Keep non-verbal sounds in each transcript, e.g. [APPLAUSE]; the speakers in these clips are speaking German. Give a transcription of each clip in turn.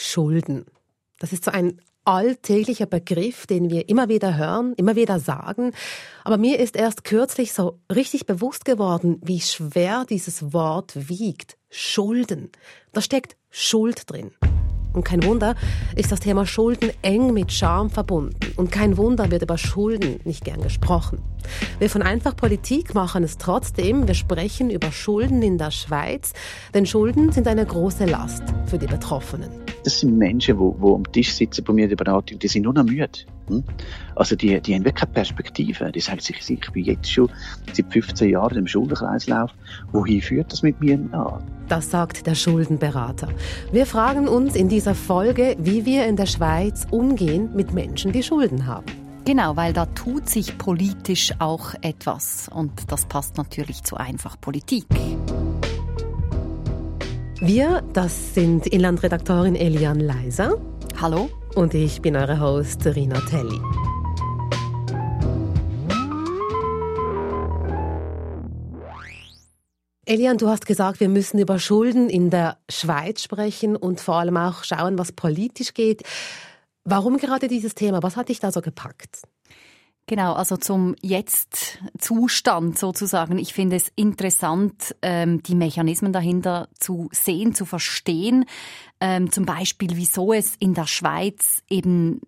Schulden. Das ist so ein alltäglicher Begriff, den wir immer wieder hören, immer wieder sagen. Aber mir ist erst kürzlich so richtig bewusst geworden, wie schwer dieses Wort wiegt. Schulden. Da steckt Schuld drin. Und kein Wunder ist das Thema Schulden eng mit Scham verbunden. Und kein Wunder wird über Schulden nicht gern gesprochen. Wir von Einfach Politik machen es trotzdem. Wir sprechen über Schulden in der Schweiz, denn Schulden sind eine große Last für die Betroffenen. Das sind Menschen, die, die am Tisch sitzen bei mir in der Beratung, die sind nur noch müde. Also die, die haben wirklich keine Perspektive. Die sagen sich, ich bin jetzt schon seit 15 Jahren im Schuldenkreislauf. Wohin führt das mit mir an? Das sagt der Schuldenberater. Wir fragen uns in dieser Folge, wie wir in der Schweiz umgehen mit Menschen, die Schulden haben. Genau, weil da tut sich politisch auch etwas. Und das passt natürlich zu einfach Politik. Wir, das sind Inlandredaktorin Elian Leiser. Hallo. Und ich bin eure Host Rina Telli. Elian, du hast gesagt, wir müssen über Schulden in der Schweiz sprechen und vor allem auch schauen, was politisch geht. Warum gerade dieses Thema? Was hat dich da so gepackt? Genau, also zum Jetzt-Zustand sozusagen. Ich finde es interessant, ähm, die Mechanismen dahinter zu sehen, zu verstehen. Ähm, zum Beispiel, wieso es in der Schweiz eben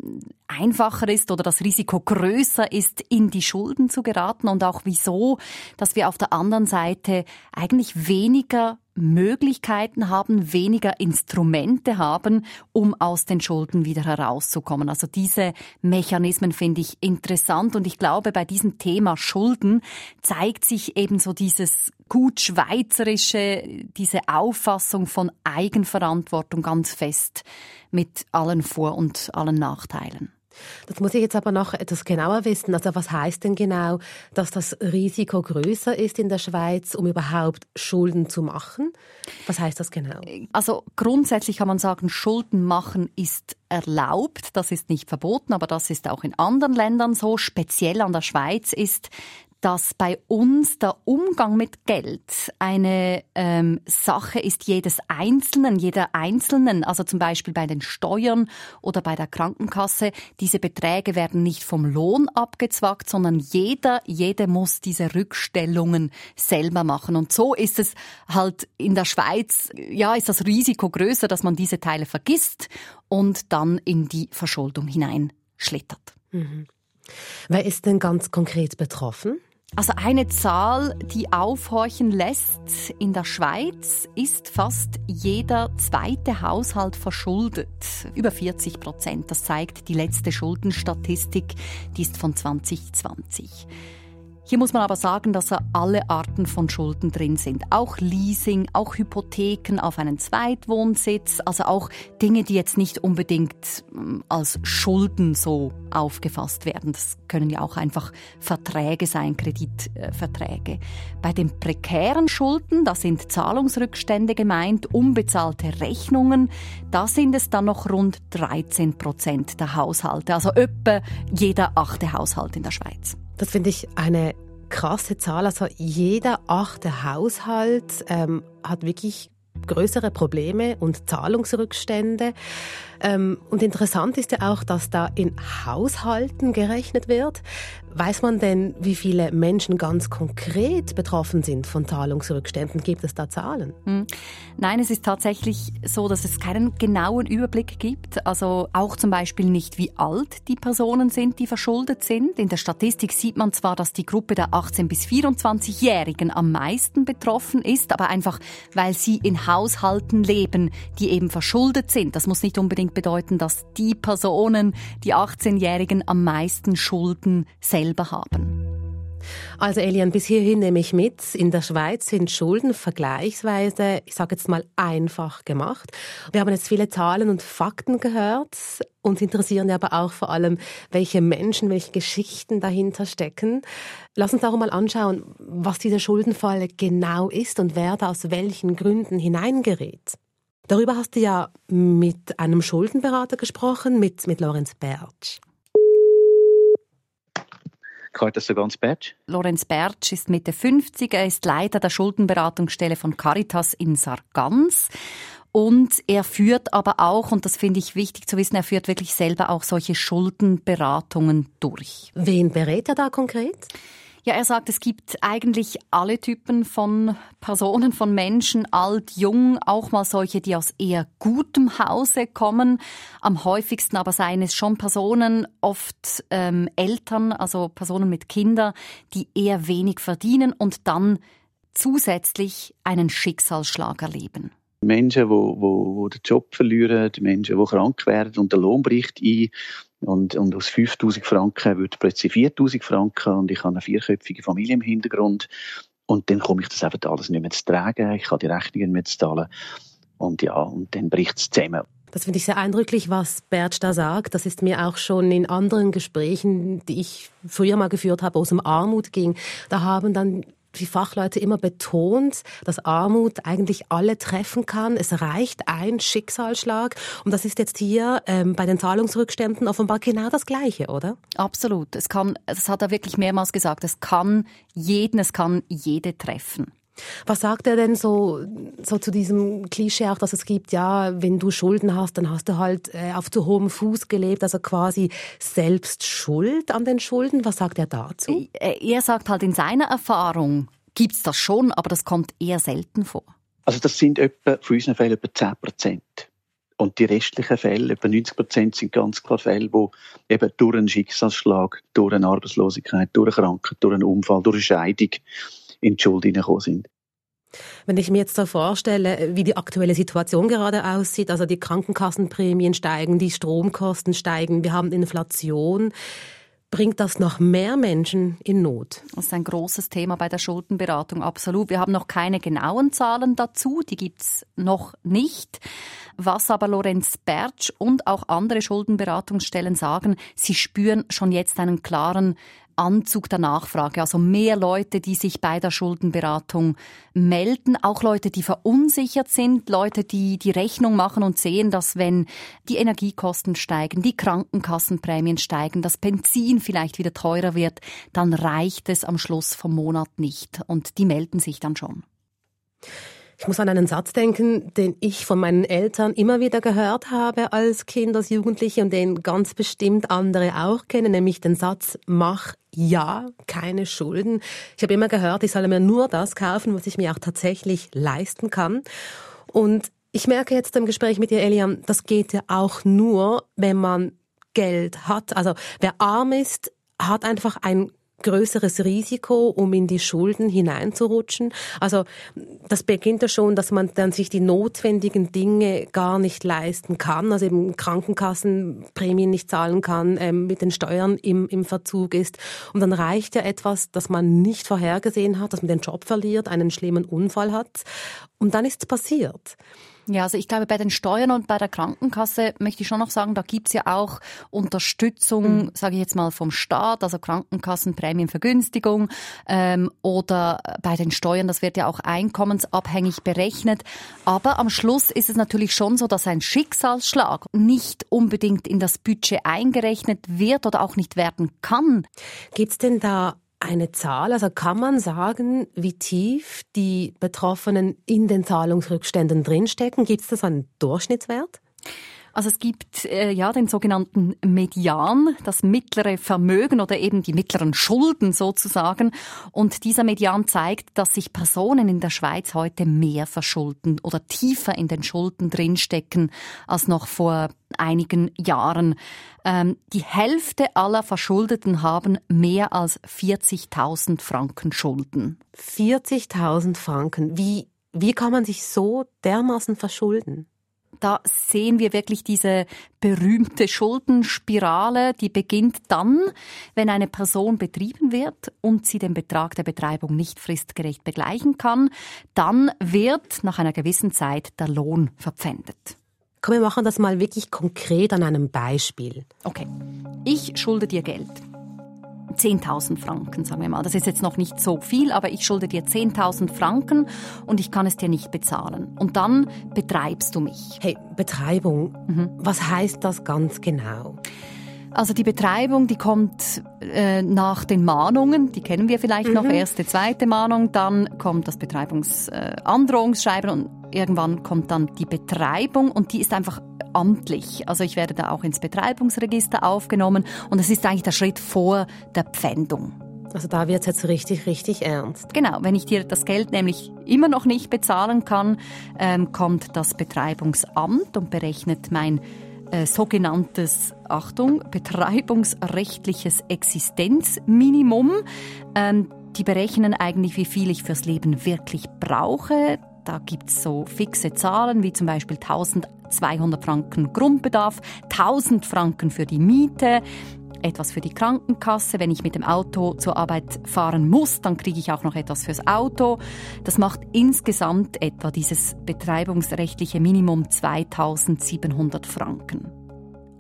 einfacher ist oder das Risiko größer ist, in die Schulden zu geraten und auch wieso, dass wir auf der anderen Seite eigentlich weniger Möglichkeiten haben, weniger Instrumente haben, um aus den Schulden wieder herauszukommen. Also diese Mechanismen finde ich interessant und ich glaube, bei diesem Thema Schulden zeigt sich eben so dieses gut schweizerische, diese Auffassung von Eigenverantwortung ganz fest mit allen Vor- und allen Nachteilen. Das muss ich jetzt aber noch etwas genauer wissen. Also was heißt denn genau, dass das Risiko größer ist in der Schweiz, um überhaupt Schulden zu machen? Was heißt das genau? Also grundsätzlich kann man sagen, Schulden machen ist erlaubt, das ist nicht verboten, aber das ist auch in anderen Ländern so. Speziell an der Schweiz ist, dass bei uns der Umgang mit Geld eine ähm, Sache ist jedes Einzelnen, jeder Einzelnen, also zum Beispiel bei den Steuern oder bei der Krankenkasse. Diese Beträge werden nicht vom Lohn abgezwackt, sondern jeder, jede muss diese Rückstellungen selber machen. Und so ist es halt in der Schweiz, ja, ist das Risiko größer, dass man diese Teile vergisst und dann in die Verschuldung hineinschlittert. Mhm. Wer ist denn ganz konkret betroffen? Also eine Zahl, die aufhorchen lässt in der Schweiz, ist fast jeder zweite Haushalt verschuldet. Über 40 Prozent. Das zeigt die letzte Schuldenstatistik, die ist von 2020. Hier muss man aber sagen, dass alle Arten von Schulden drin sind. Auch Leasing, auch Hypotheken auf einen Zweitwohnsitz, also auch Dinge, die jetzt nicht unbedingt ähm, als Schulden so aufgefasst werden. Das können ja auch einfach Verträge sein, Kreditverträge. Bei den prekären Schulden, da sind Zahlungsrückstände gemeint, unbezahlte Rechnungen, da sind es dann noch rund 13 Prozent der Haushalte, also etwa jeder achte Haushalt in der Schweiz. Das finde ich eine krasse Zahl. Also jeder achte Haushalt ähm, hat wirklich größere Probleme und Zahlungsrückstände. Ähm, und interessant ist ja auch, dass da in Haushalten gerechnet wird. Weiß man denn, wie viele Menschen ganz konkret betroffen sind von Zahlungsrückständen? Gibt es da Zahlen? Hm. Nein, es ist tatsächlich so, dass es keinen genauen Überblick gibt. Also auch zum Beispiel nicht, wie alt die Personen sind, die verschuldet sind. In der Statistik sieht man zwar, dass die Gruppe der 18- bis 24-Jährigen am meisten betroffen ist, aber einfach, weil sie in Haushalten leben, die eben verschuldet sind. Das muss nicht unbedingt unbedingt bedeuten, dass die Personen, die 18-Jährigen, am meisten Schulden selber haben. Also Elian, bis hierhin nehme ich mit, in der Schweiz sind Schulden vergleichsweise, ich sage jetzt mal, einfach gemacht. Wir haben jetzt viele Zahlen und Fakten gehört. Uns interessieren aber auch vor allem, welche Menschen, welche Geschichten dahinter stecken. Lass uns auch mal anschauen, was diese Schuldenfalle genau ist und wer da aus welchen Gründen hineingerät. Darüber hast du ja mit einem Schuldenberater gesprochen, mit, mit Lorenz Bertsch. Lorenz Bertsch ist Mitte 50, er ist Leiter der Schuldenberatungsstelle von Caritas in Sargans. Und er führt aber auch, und das finde ich wichtig zu wissen, er führt wirklich selber auch solche Schuldenberatungen durch. Wen berät er da konkret? Ja, er sagt, es gibt eigentlich alle Typen von Personen, von Menschen, alt, jung, auch mal solche, die aus eher gutem Hause kommen. Am häufigsten aber seien es schon Personen, oft ähm, Eltern, also Personen mit Kindern, die eher wenig verdienen und dann zusätzlich einen Schicksalsschlag erleben. Menschen, die wo, wo den Job verlieren, Menschen, die krank werden und der Lohn bricht ein. Und, und aus 5000 Franken wird plötzlich 4000 Franken und ich habe eine vierköpfige Familie im Hintergrund. Und dann komme ich das einfach alles nicht mehr zu tragen. Ich kann die Rechnungen nicht mehr zahlen. Und ja, und dann bricht es zusammen. Das finde ich sehr eindrücklich, was Bert da sagt. Das ist mir auch schon in anderen Gesprächen, die ich früher mal geführt habe, aus dem Armut ging. Da haben dann die Fachleute immer betont, dass Armut eigentlich alle treffen kann. Es reicht ein Schicksalsschlag. Und das ist jetzt hier ähm, bei den Zahlungsrückständen offenbar genau das Gleiche, oder? Absolut. Es kann, das hat er wirklich mehrmals gesagt, es kann jeden, es kann jede treffen. Was sagt er denn so, so zu diesem Klischee auch, dass es gibt, ja, wenn du Schulden hast, dann hast du halt äh, auf zu hohem Fuß gelebt, also quasi selbst Schuld an den Schulden. Was sagt er dazu? Äh, er sagt halt in seiner Erfahrung gibt's das schon, aber das kommt eher selten vor. Also das sind etwa, für unseren Fällen etwa 10 Prozent. Und die restlichen Fälle, etwa 90 Prozent, sind ganz klar Fälle, wo eben durch einen Schicksalsschlag, durch eine Arbeitslosigkeit, durch eine Krankheit, durch einen Unfall, durch eine Scheidung in die Schuld hineingekommen sind. Wenn ich mir jetzt so vorstelle, wie die aktuelle Situation gerade aussieht, also die Krankenkassenprämien steigen, die Stromkosten steigen, wir haben Inflation, bringt das noch mehr Menschen in Not? Das ist ein großes Thema bei der Schuldenberatung, absolut. Wir haben noch keine genauen Zahlen dazu, die gibt's noch nicht. Was aber Lorenz Bertsch und auch andere Schuldenberatungsstellen sagen, sie spüren schon jetzt einen klaren Anzug der Nachfrage, also mehr Leute, die sich bei der Schuldenberatung melden, auch Leute, die verunsichert sind, Leute, die die Rechnung machen und sehen, dass wenn die Energiekosten steigen, die Krankenkassenprämien steigen, das Benzin vielleicht wieder teurer wird, dann reicht es am Schluss vom Monat nicht. Und die melden sich dann schon. Ich muss an einen Satz denken, den ich von meinen Eltern immer wieder gehört habe als Kind, als Jugendliche und den ganz bestimmt andere auch kennen, nämlich den Satz, mach ja, keine Schulden. Ich habe immer gehört, ich solle mir nur das kaufen, was ich mir auch tatsächlich leisten kann. Und ich merke jetzt im Gespräch mit dir, Eliam, das geht ja auch nur, wenn man Geld hat. Also wer arm ist, hat einfach ein größeres Risiko, um in die Schulden hineinzurutschen. Also das beginnt ja schon, dass man dann sich die notwendigen Dinge gar nicht leisten kann, also eben Krankenkassenprämien nicht zahlen kann, ähm, mit den Steuern im, im Verzug ist. Und dann reicht ja etwas, das man nicht vorhergesehen hat, dass man den Job verliert, einen schlimmen Unfall hat. Und dann ist es passiert. Ja, also ich glaube, bei den Steuern und bei der Krankenkasse möchte ich schon noch sagen, da gibt's ja auch Unterstützung, mhm. sage ich jetzt mal, vom Staat, also Krankenkassenprämienvergünstigung ähm, oder bei den Steuern, das wird ja auch einkommensabhängig berechnet. Aber am Schluss ist es natürlich schon so, dass ein Schicksalsschlag nicht unbedingt in das Budget eingerechnet wird oder auch nicht werden kann. Gibt's denn da eine Zahl? Also kann man sagen, wie tief die Betroffenen in den Zahlungsrückständen drinstecken? Gibt es da so einen Durchschnittswert? Also es gibt äh, ja den sogenannten Median, das mittlere Vermögen oder eben die mittleren Schulden sozusagen. Und dieser Median zeigt, dass sich Personen in der Schweiz heute mehr verschulden oder tiefer in den Schulden drinstecken als noch vor einigen Jahren. Ähm, die Hälfte aller Verschuldeten haben mehr als 40.000 Franken Schulden. 40.000 Franken. Wie, wie kann man sich so dermaßen verschulden? Da sehen wir wirklich diese berühmte Schuldenspirale, die beginnt dann, wenn eine Person betrieben wird und sie den Betrag der Betreibung nicht fristgerecht begleichen kann. Dann wird nach einer gewissen Zeit der Lohn verpfändet. Komm, wir machen das mal wirklich konkret an einem Beispiel. Okay. Ich schulde dir Geld. 10.000 Franken, sagen wir mal. Das ist jetzt noch nicht so viel, aber ich schulde dir 10.000 Franken und ich kann es dir nicht bezahlen. Und dann betreibst du mich. Hey, Betreibung, mhm. was heißt das ganz genau? Also die Betreibung, die kommt äh, nach den Mahnungen, die kennen wir vielleicht mhm. noch, erste, zweite Mahnung, dann kommt das Betreibungsandrohungsschreiben äh, und irgendwann kommt dann die Betreibung und die ist einfach amtlich. Also ich werde da auch ins Betreibungsregister aufgenommen und es ist eigentlich der Schritt vor der Pfändung. Also da wird es jetzt richtig, richtig ernst. Genau, wenn ich dir das Geld nämlich immer noch nicht bezahlen kann, ähm, kommt das Betreibungsamt und berechnet mein äh, sogenanntes, Achtung, betreibungsrechtliches Existenzminimum. Ähm, die berechnen eigentlich, wie viel ich fürs Leben wirklich brauche. Da gibt's so fixe Zahlen wie zum Beispiel 1200 Franken Grundbedarf, 1000 Franken für die Miete, etwas für die Krankenkasse. Wenn ich mit dem Auto zur Arbeit fahren muss, dann kriege ich auch noch etwas fürs Auto. Das macht insgesamt etwa dieses betreibungsrechtliche Minimum 2700 Franken.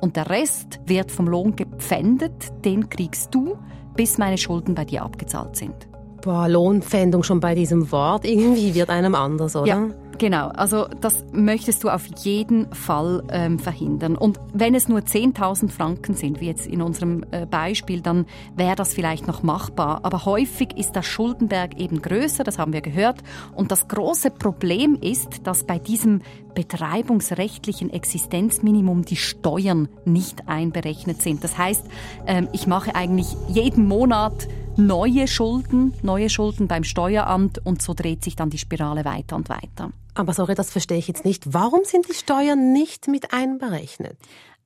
Und der Rest wird vom Lohn gepfändet, den kriegst du, bis meine Schulden bei dir abgezahlt sind. Boah, Lohnpfändung schon bei diesem Wort, irgendwie wird einem anders, oder? Ja. Genau, also das möchtest du auf jeden Fall ähm, verhindern. Und wenn es nur 10.000 Franken sind, wie jetzt in unserem äh, Beispiel, dann wäre das vielleicht noch machbar. Aber häufig ist der Schuldenberg eben größer, das haben wir gehört. Und das große Problem ist, dass bei diesem betreibungsrechtlichen Existenzminimum die Steuern nicht einberechnet sind. Das heißt, ähm, ich mache eigentlich jeden Monat neue Schulden, neue Schulden beim Steueramt und so dreht sich dann die Spirale weiter und weiter. Aber sorry, das verstehe ich jetzt nicht. Warum sind die Steuern nicht mit einberechnet?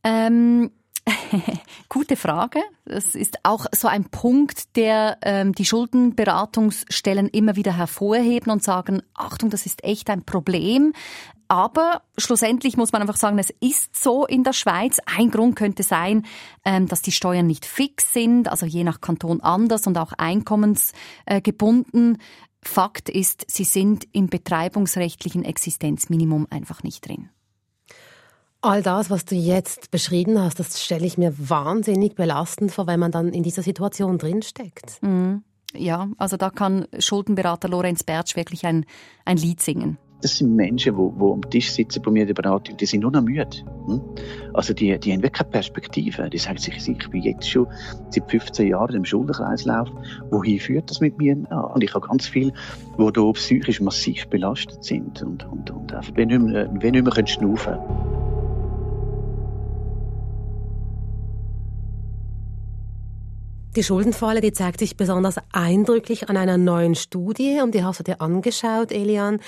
Ähm, [LAUGHS] Gute Frage. Das ist auch so ein Punkt, der ähm, die Schuldenberatungsstellen immer wieder hervorheben und sagen, Achtung, das ist echt ein Problem. Aber schlussendlich muss man einfach sagen, es ist so in der Schweiz. Ein Grund könnte sein, ähm, dass die Steuern nicht fix sind, also je nach Kanton anders und auch einkommensgebunden. Fakt ist, sie sind im betreibungsrechtlichen Existenzminimum einfach nicht drin. All das, was du jetzt beschrieben hast, das stelle ich mir wahnsinnig belastend vor, wenn man dann in dieser Situation drinsteckt. Mhm. Ja, also da kann Schuldenberater Lorenz Bertsch wirklich ein, ein Lied singen das sind Menschen, die, am Tisch sitzen bei mir in der Beratung, die sind nur noch müde. Hm? Also die, die haben wirklich keine Perspektive. Die sagen sich, ich bin jetzt schon seit 15 Jahren im Schuldenkreislauf. Wohin führt das mit mir an? Und ich habe ganz viele, die hier psychisch massiv belastet sind und, und, und einfach nicht mehr, nicht mehr schnaufen können. Die Schuldenfalle, die zeigt sich besonders eindrücklich an einer neuen Studie und die hast du dir angeschaut, Elian.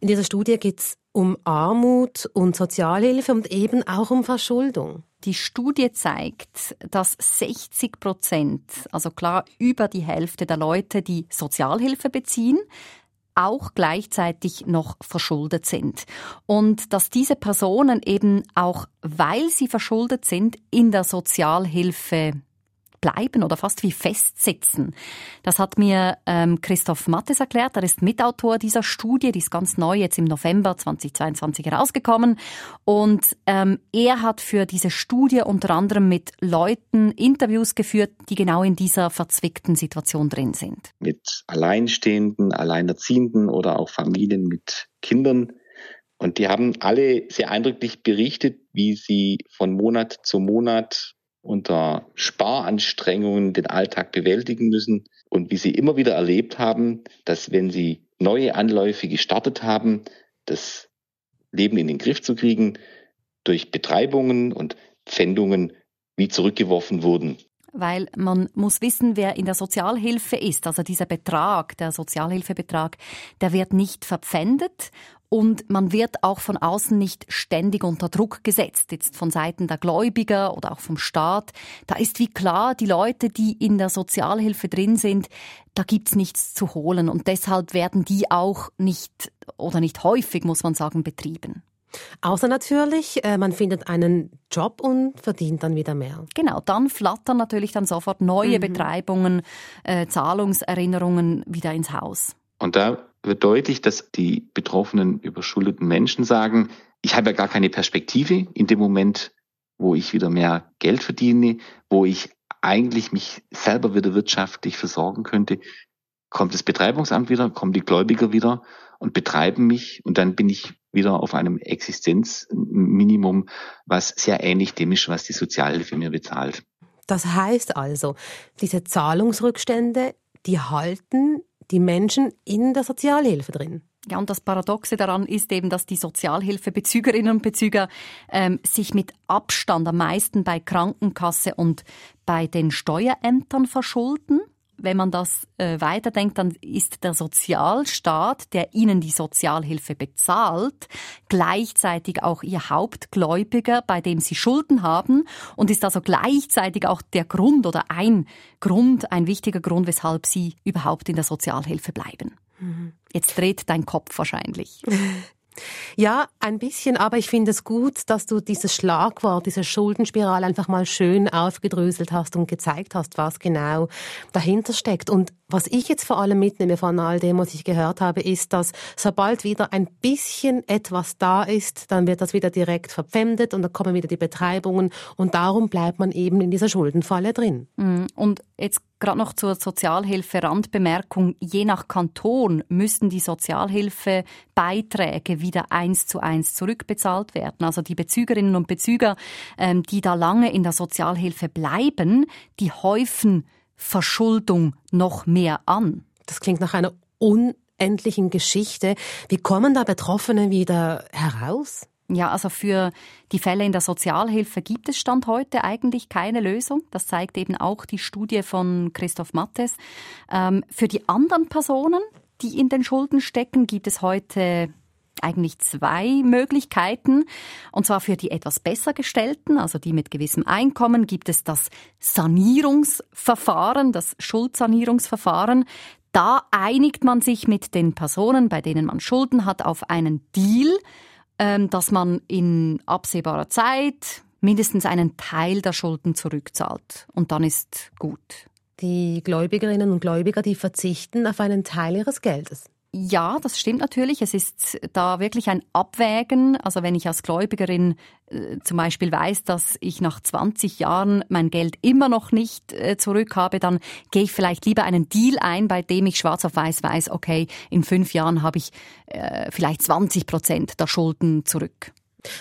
In dieser Studie geht es um Armut und Sozialhilfe und eben auch um Verschuldung. Die Studie zeigt, dass 60 Prozent, also klar über die Hälfte der Leute, die Sozialhilfe beziehen, auch gleichzeitig noch verschuldet sind. Und dass diese Personen eben auch, weil sie verschuldet sind, in der Sozialhilfe bleiben oder fast wie festsitzen. Das hat mir ähm, Christoph Mattes erklärt. Er ist Mitautor dieser Studie, die ist ganz neu, jetzt im November 2022 herausgekommen. Und ähm, er hat für diese Studie unter anderem mit Leuten Interviews geführt, die genau in dieser verzwickten Situation drin sind. Mit Alleinstehenden, Alleinerziehenden oder auch Familien mit Kindern. Und die haben alle sehr eindrücklich berichtet, wie sie von Monat zu Monat unter Sparanstrengungen den Alltag bewältigen müssen und wie sie immer wieder erlebt haben, dass wenn sie neue Anläufe gestartet haben, das Leben in den Griff zu kriegen, durch Betreibungen und Pfändungen wie zurückgeworfen wurden. Weil man muss wissen, wer in der Sozialhilfe ist. Also dieser Betrag, der Sozialhilfebetrag, der wird nicht verpfändet und man wird auch von außen nicht ständig unter Druck gesetzt, jetzt von Seiten der Gläubiger oder auch vom Staat. Da ist wie klar, die Leute, die in der Sozialhilfe drin sind, da gibt's nichts zu holen und deshalb werden die auch nicht oder nicht häufig, muss man sagen, betrieben. Außer natürlich, äh, man findet einen Job und verdient dann wieder mehr. Genau, dann flattern natürlich dann sofort neue mhm. Betreibungen, äh, Zahlungserinnerungen wieder ins Haus. Und da wird deutlich, dass die betroffenen überschuldeten Menschen sagen, ich habe ja gar keine Perspektive in dem Moment, wo ich wieder mehr Geld verdiene, wo ich eigentlich mich selber wieder wirtschaftlich versorgen könnte, kommt das Betreibungsamt wieder, kommen die Gläubiger wieder und betreiben mich? Und dann bin ich wieder auf einem Existenzminimum, was sehr ähnlich dem ist, was die Sozialhilfe mir bezahlt. Das heißt also, diese Zahlungsrückstände, die halten die Menschen in der Sozialhilfe drin. Ja, und das Paradoxe daran ist eben, dass die Sozialhilfebezügerinnen und Bezüger ähm, sich mit Abstand am meisten bei Krankenkasse und bei den Steuerämtern verschulden wenn man das äh, weiterdenkt, dann ist der Sozialstaat, der ihnen die Sozialhilfe bezahlt, gleichzeitig auch ihr Hauptgläubiger, bei dem sie Schulden haben und ist also gleichzeitig auch der Grund oder ein Grund, ein wichtiger Grund, weshalb sie überhaupt in der Sozialhilfe bleiben. Mhm. Jetzt dreht dein Kopf wahrscheinlich. [LAUGHS] Ja, ein bisschen, aber ich finde es gut, dass du dieses Schlagwort, diese Schuldenspirale einfach mal schön aufgedröselt hast und gezeigt hast, was genau dahinter steckt. Und was ich jetzt vor allem mitnehme von all dem, was ich gehört habe, ist, dass sobald wieder ein bisschen etwas da ist, dann wird das wieder direkt verpfändet und dann kommen wieder die Betreibungen und darum bleibt man eben in dieser Schuldenfalle drin. Mhm. Und jetzt gerade noch zur Sozialhilfe Randbemerkung. Je nach Kanton müssen die Sozialhilfebeiträge wieder eins zu eins zurückbezahlt werden. Also die Bezügerinnen und Bezüger, ähm, die da lange in der Sozialhilfe bleiben, die häufen Verschuldung noch mehr an. Das klingt nach einer unendlichen Geschichte. Wie kommen da Betroffene wieder heraus? Ja, also für die Fälle in der Sozialhilfe gibt es Stand heute eigentlich keine Lösung. Das zeigt eben auch die Studie von Christoph Mattes. Ähm, für die anderen Personen, die in den Schulden stecken, gibt es heute eigentlich zwei Möglichkeiten. Und zwar für die etwas besser gestellten, also die mit gewissem Einkommen, gibt es das Sanierungsverfahren, das Schuldsanierungsverfahren. Da einigt man sich mit den Personen, bei denen man Schulden hat, auf einen Deal, dass man in absehbarer Zeit mindestens einen Teil der Schulden zurückzahlt. Und dann ist gut. Die Gläubigerinnen und Gläubiger, die verzichten auf einen Teil ihres Geldes. Ja, das stimmt natürlich. Es ist da wirklich ein Abwägen. Also wenn ich als Gläubigerin äh, zum Beispiel weiß, dass ich nach 20 Jahren mein Geld immer noch nicht äh, zurück habe, dann gehe ich vielleicht lieber einen Deal ein, bei dem ich schwarz auf weiß weiß, okay, in fünf Jahren habe ich äh, vielleicht 20 Prozent der Schulden zurück.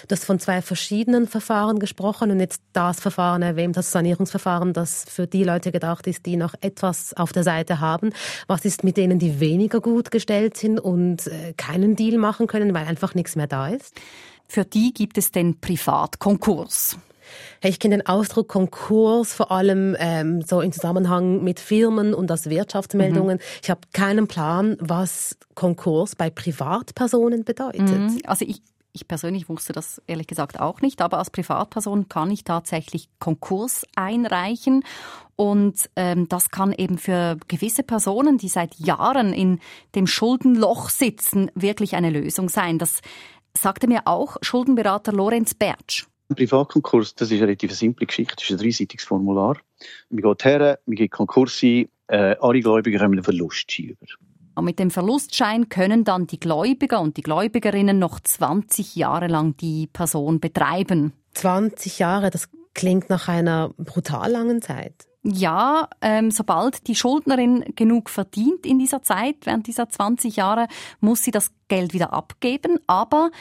Du hast von zwei verschiedenen Verfahren gesprochen und jetzt das Verfahren erwähnt, das Sanierungsverfahren, das für die Leute gedacht ist, die noch etwas auf der Seite haben. Was ist mit denen, die weniger gut gestellt sind und äh, keinen Deal machen können, weil einfach nichts mehr da ist? Für die gibt es den Privatkonkurs. Ich kenne den Ausdruck Konkurs vor allem ähm, so im Zusammenhang mit Firmen und als Wirtschaftsmeldungen. Mhm. Ich habe keinen Plan, was Konkurs bei Privatpersonen bedeutet. Mhm. Also ich, ich persönlich wusste das ehrlich gesagt auch nicht, aber als Privatperson kann ich tatsächlich Konkurs einreichen. Und ähm, das kann eben für gewisse Personen, die seit Jahren in dem Schuldenloch sitzen, wirklich eine Lösung sein. Das sagte mir auch Schuldenberater Lorenz Bertsch. Ein Privatkonkurs, das ist eine relativ simple Geschichte, das ist ein dreiseitiges Formular. Man geht her, man gibt Konkurs ein, äh, alle Gläubiger haben einen Verlust über. Und mit dem Verlustschein können dann die Gläubiger und die Gläubigerinnen noch 20 Jahre lang die Person betreiben. 20 Jahre, das klingt nach einer brutal langen Zeit. Ja, ähm, sobald die Schuldnerin genug verdient in dieser Zeit, während dieser 20 Jahre, muss sie das Geld wieder abgeben. Aber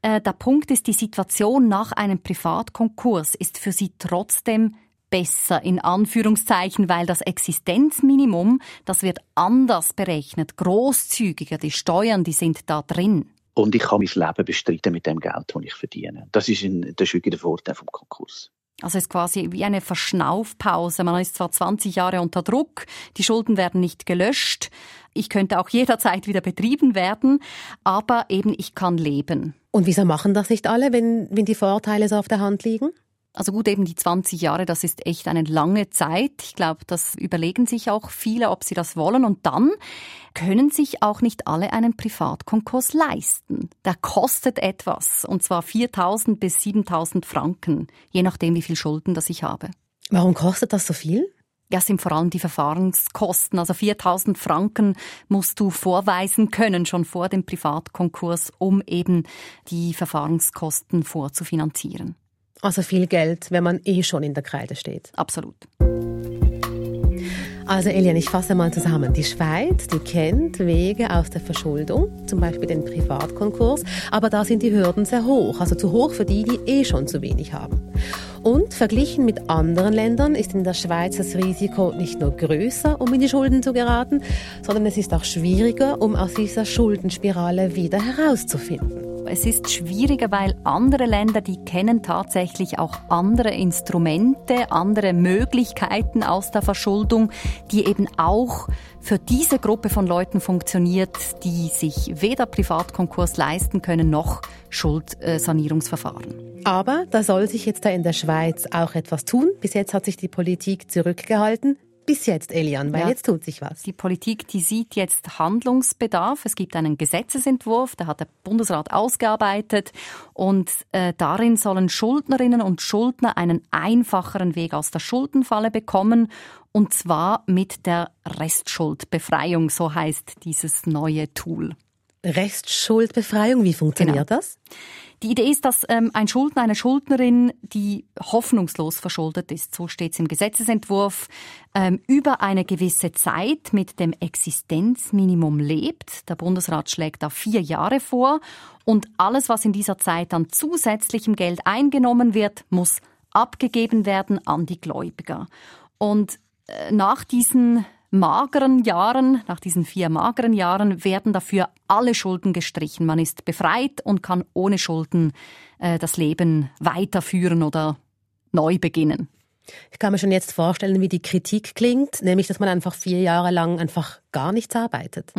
äh, der Punkt ist, die Situation nach einem Privatkonkurs ist für sie trotzdem besser in Anführungszeichen, weil das Existenzminimum, das wird anders berechnet, großzügiger, die Steuern, die sind da drin. Und ich kann mein Leben bestreiten mit dem Geld, das ich verdiene. Das ist, ein, das ist wirklich der Vorteil vom Konkurs. Also es ist quasi wie eine Verschnaufpause. Man ist zwar 20 Jahre unter Druck, die Schulden werden nicht gelöscht, ich könnte auch [LAUGHS] jederzeit wieder betrieben werden, aber eben ich kann leben. Und wieso machen das nicht alle, wenn, wenn die Vorteile so auf der Hand liegen? Also gut, eben die 20 Jahre, das ist echt eine lange Zeit. Ich glaube, das überlegen sich auch viele, ob sie das wollen. Und dann können sich auch nicht alle einen Privatkonkurs leisten. Der kostet etwas, und zwar 4.000 bis 7.000 Franken, je nachdem, wie viel Schulden das ich habe. Warum kostet das so viel? Ja, sind vor allem die Verfahrenskosten. Also 4000 Franken musst du vorweisen können, schon vor dem Privatkonkurs, um eben die Verfahrenskosten vorzufinanzieren. Also viel Geld, wenn man eh schon in der Kreide steht. Absolut. Also Elian, ich fasse mal zusammen. Die Schweiz, die kennt Wege aus der Verschuldung, zum Beispiel den Privatkonkurs, aber da sind die Hürden sehr hoch, also zu hoch für die, die eh schon zu wenig haben. Und verglichen mit anderen Ländern ist in der Schweiz das Risiko nicht nur größer, um in die Schulden zu geraten, sondern es ist auch schwieriger, um aus dieser Schuldenspirale wieder herauszufinden. Es ist schwieriger, weil andere Länder, die kennen tatsächlich auch andere Instrumente, andere Möglichkeiten aus der Verschuldung, die eben auch für diese Gruppe von Leuten funktioniert, die sich weder Privatkonkurs leisten können noch Schuldsanierungsverfahren. Aber da soll sich jetzt da in der Schweiz auch etwas tun. Bis jetzt hat sich die Politik zurückgehalten bis jetzt, Elian, weil ja. jetzt tut sich was. Die Politik, die sieht jetzt Handlungsbedarf. Es gibt einen Gesetzesentwurf, der hat der Bundesrat ausgearbeitet und äh, darin sollen Schuldnerinnen und Schuldner einen einfacheren Weg aus der Schuldenfalle bekommen und zwar mit der Restschuldbefreiung, so heißt dieses neue Tool. Restschuldbefreiung, wie funktioniert genau. das? Die Idee ist, dass ähm, ein Schuldner, eine Schuldnerin, die hoffnungslos verschuldet ist, so steht es im Gesetzesentwurf, ähm, über eine gewisse Zeit mit dem Existenzminimum lebt. Der Bundesrat schlägt da vier Jahre vor und alles, was in dieser Zeit an zusätzlichem Geld eingenommen wird, muss abgegeben werden an die Gläubiger. Und äh, nach diesen mageren Jahren, nach diesen vier mageren Jahren, werden dafür alle Schulden gestrichen. Man ist befreit und kann ohne Schulden äh, das Leben weiterführen oder neu beginnen. Ich kann mir schon jetzt vorstellen, wie die Kritik klingt, nämlich, dass man einfach vier Jahre lang einfach gar nichts arbeitet.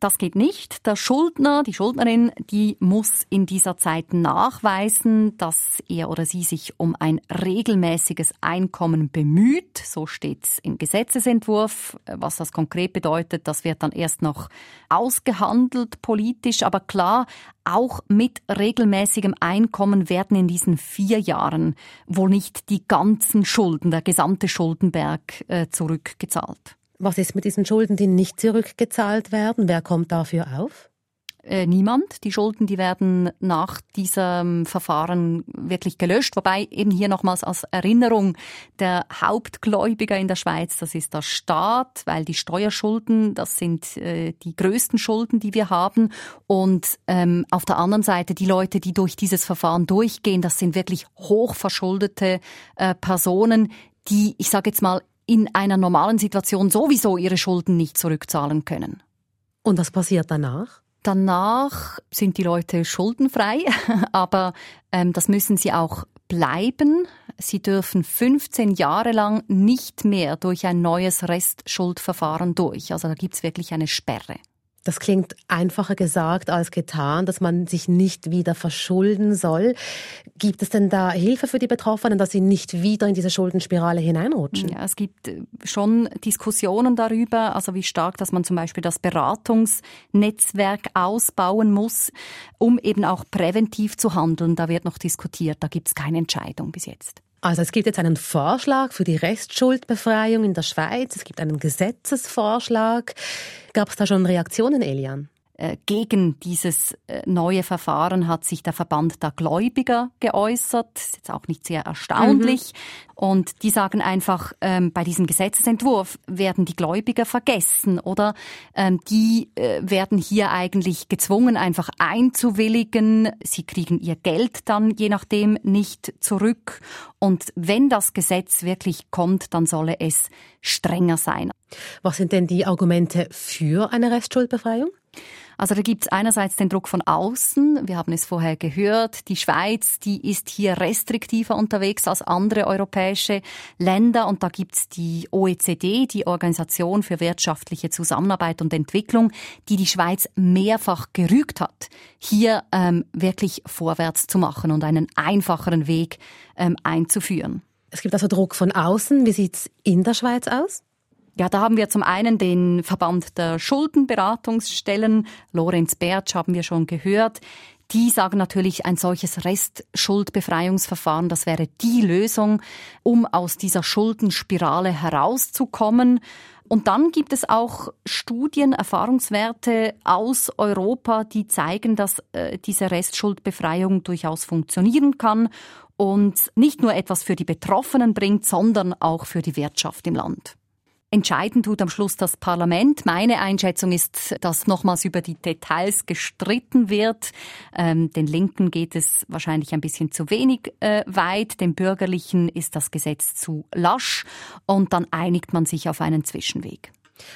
Das geht nicht. Der Schuldner, die Schuldnerin, die muss in dieser Zeit nachweisen, dass er oder sie sich um ein regelmäßiges Einkommen bemüht. So steht es im Gesetzesentwurf. Was das konkret bedeutet, das wird dann erst noch ausgehandelt politisch. Aber klar, auch mit regelmäßigem Einkommen werden in diesen vier Jahren wohl nicht die ganzen Schulden, der gesamte Schuldenberg äh, zurückgezahlt. Was ist mit diesen Schulden, die nicht zurückgezahlt werden? Wer kommt dafür auf? Äh, niemand. Die Schulden, die werden nach diesem Verfahren wirklich gelöscht. Wobei eben hier nochmals als Erinnerung der Hauptgläubiger in der Schweiz, das ist der Staat, weil die Steuerschulden, das sind äh, die größten Schulden, die wir haben. Und ähm, auf der anderen Seite die Leute, die durch dieses Verfahren durchgehen, das sind wirklich hochverschuldete äh, Personen, die, ich sage jetzt mal, in einer normalen Situation sowieso ihre Schulden nicht zurückzahlen können. Und was passiert danach? Danach sind die Leute schuldenfrei, [LAUGHS] aber ähm, das müssen sie auch bleiben. Sie dürfen 15 Jahre lang nicht mehr durch ein neues Restschuldverfahren durch. Also da gibt's wirklich eine Sperre. Das klingt einfacher gesagt als getan, dass man sich nicht wieder verschulden soll. Gibt es denn da Hilfe für die Betroffenen, dass sie nicht wieder in diese Schuldenspirale hineinrutschen? Ja, es gibt äh, schon Diskussionen darüber, also wie stark, dass man zum Beispiel das Beratungsnetzwerk ausbauen muss, um eben auch präventiv zu handeln. Da wird noch diskutiert, da gibt es keine Entscheidung bis jetzt. Also es gibt jetzt einen Vorschlag für die Restschuldbefreiung in der Schweiz. Es gibt einen Gesetzesvorschlag. Gab es da schon Reaktionen, Elian? Äh, gegen dieses äh, neue Verfahren hat sich der Verband der Gläubiger geäußert. Das ist jetzt auch nicht sehr erstaunlich. Mhm. Und die sagen einfach, ähm, bei diesem Gesetzesentwurf werden die Gläubiger vergessen oder ähm, die äh, werden hier eigentlich gezwungen, einfach einzuwilligen. Sie kriegen ihr Geld dann je nachdem nicht zurück. Und wenn das Gesetz wirklich kommt, dann solle es strenger sein. Was sind denn die Argumente für eine Restschuldbefreiung? Also da gibt es einerseits den Druck von außen, wir haben es vorher gehört, die Schweiz, die ist hier restriktiver unterwegs als andere europäische Länder und da gibt es die OECD, die Organisation für wirtschaftliche Zusammenarbeit und Entwicklung, die die Schweiz mehrfach gerügt hat, hier ähm, wirklich vorwärts zu machen und einen einfacheren Weg ähm, einzuführen. Es gibt also Druck von außen. Wie sieht's in der Schweiz aus? Ja, da haben wir zum einen den Verband der Schuldenberatungsstellen, Lorenz Bertsch haben wir schon gehört. Die sagen natürlich, ein solches Restschuldbefreiungsverfahren, das wäre die Lösung, um aus dieser Schuldenspirale herauszukommen. Und dann gibt es auch Studien, Erfahrungswerte aus Europa, die zeigen, dass äh, diese Restschuldbefreiung durchaus funktionieren kann und nicht nur etwas für die Betroffenen bringt, sondern auch für die Wirtschaft im Land. Entscheiden tut am Schluss das Parlament. Meine Einschätzung ist, dass nochmals über die Details gestritten wird. Ähm, den Linken geht es wahrscheinlich ein bisschen zu wenig äh, weit, den Bürgerlichen ist das Gesetz zu lasch und dann einigt man sich auf einen Zwischenweg.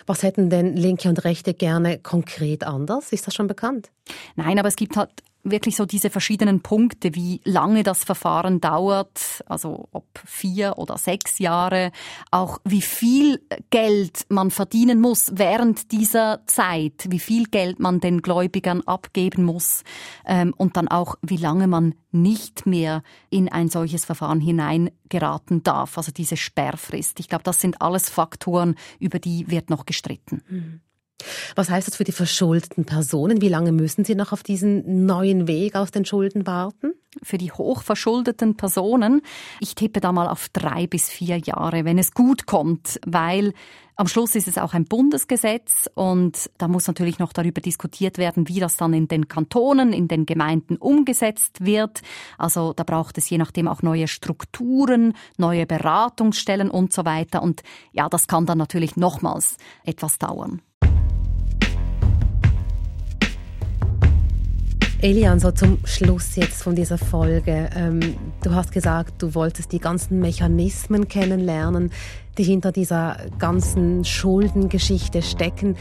Was hätten denn Linke und Rechte gerne konkret anders? Ist das schon bekannt? Nein, aber es gibt halt wirklich so diese verschiedenen Punkte, wie lange das Verfahren dauert, also ob vier oder sechs Jahre, auch wie viel Geld man verdienen muss während dieser Zeit, wie viel Geld man den Gläubigern abgeben muss ähm, und dann auch, wie lange man nicht mehr in ein solches Verfahren hineingeraten darf, also diese Sperrfrist. Ich glaube, das sind alles Faktoren, über die wird noch gestritten. Mhm. Was heißt das für die verschuldeten Personen? Wie lange müssen sie noch auf diesen neuen Weg aus den Schulden warten? Für die hochverschuldeten Personen, ich tippe da mal auf drei bis vier Jahre, wenn es gut kommt, weil am Schluss ist es auch ein Bundesgesetz und da muss natürlich noch darüber diskutiert werden, wie das dann in den Kantonen, in den Gemeinden umgesetzt wird. Also da braucht es je nachdem auch neue Strukturen, neue Beratungsstellen und so weiter. Und ja, das kann dann natürlich nochmals etwas dauern. Elian, so zum Schluss jetzt von dieser Folge. Ähm, du hast gesagt, du wolltest die ganzen Mechanismen kennenlernen, die hinter dieser ganzen Schuldengeschichte stecken.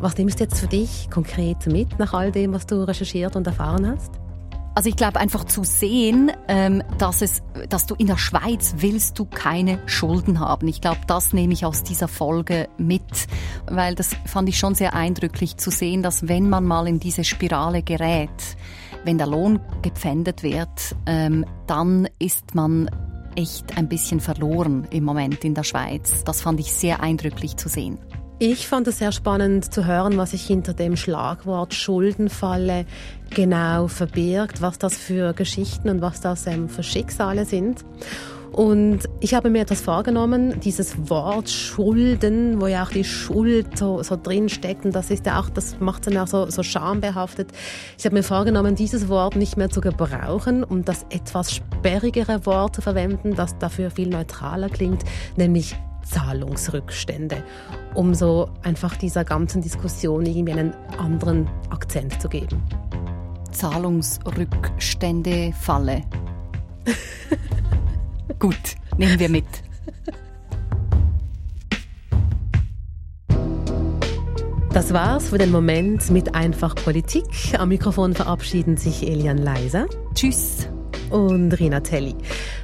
Was nimmst du jetzt für dich konkret mit nach all dem, was du recherchiert und erfahren hast? Also ich glaube einfach zu sehen, ähm, dass es, dass du in der Schweiz willst du keine Schulden haben. Ich glaube, das nehme ich aus dieser Folge mit, weil das fand ich schon sehr eindrücklich zu sehen, dass wenn man mal in diese Spirale gerät, wenn der Lohn gepfändet wird, ähm, dann ist man echt ein bisschen verloren im Moment in der Schweiz. Das fand ich sehr eindrücklich zu sehen. Ich fand es sehr spannend zu hören, was sich hinter dem Schlagwort Schuldenfalle genau verbirgt, was das für Geschichten und was das ähm, für Schicksale sind. Und ich habe mir etwas vorgenommen, dieses Wort Schulden, wo ja auch die Schuld so, so drin steckt, und das ist ja auch, das macht dann auch so, so schambehaftet. Ich habe mir vorgenommen, dieses Wort nicht mehr zu gebrauchen, um das etwas sperrigere Wort zu verwenden, das dafür viel neutraler klingt, nämlich Zahlungsrückstände, um so einfach dieser ganzen Diskussion irgendwie einen anderen Akzent zu geben. Zahlungsrückstände Falle. [LAUGHS] Gut, nehmen wir mit. Das war's für den Moment mit Einfach Politik. Am Mikrofon verabschieden sich Elian Leiser. Tschüss. Und Rina Telli.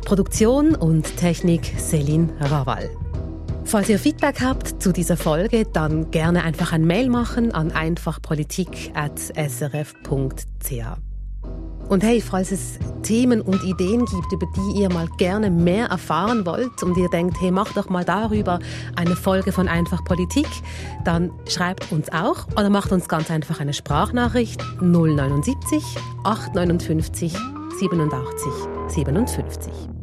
Produktion und Technik Selin Rawal. Falls ihr Feedback habt zu dieser Folge, dann gerne einfach ein Mail machen an einfachpolitik.srf.ch. Und hey, falls es Themen und Ideen gibt, über die ihr mal gerne mehr erfahren wollt und ihr denkt, hey, macht doch mal darüber eine Folge von Einfach Politik, dann schreibt uns auch oder macht uns ganz einfach eine Sprachnachricht 079 859 87 57.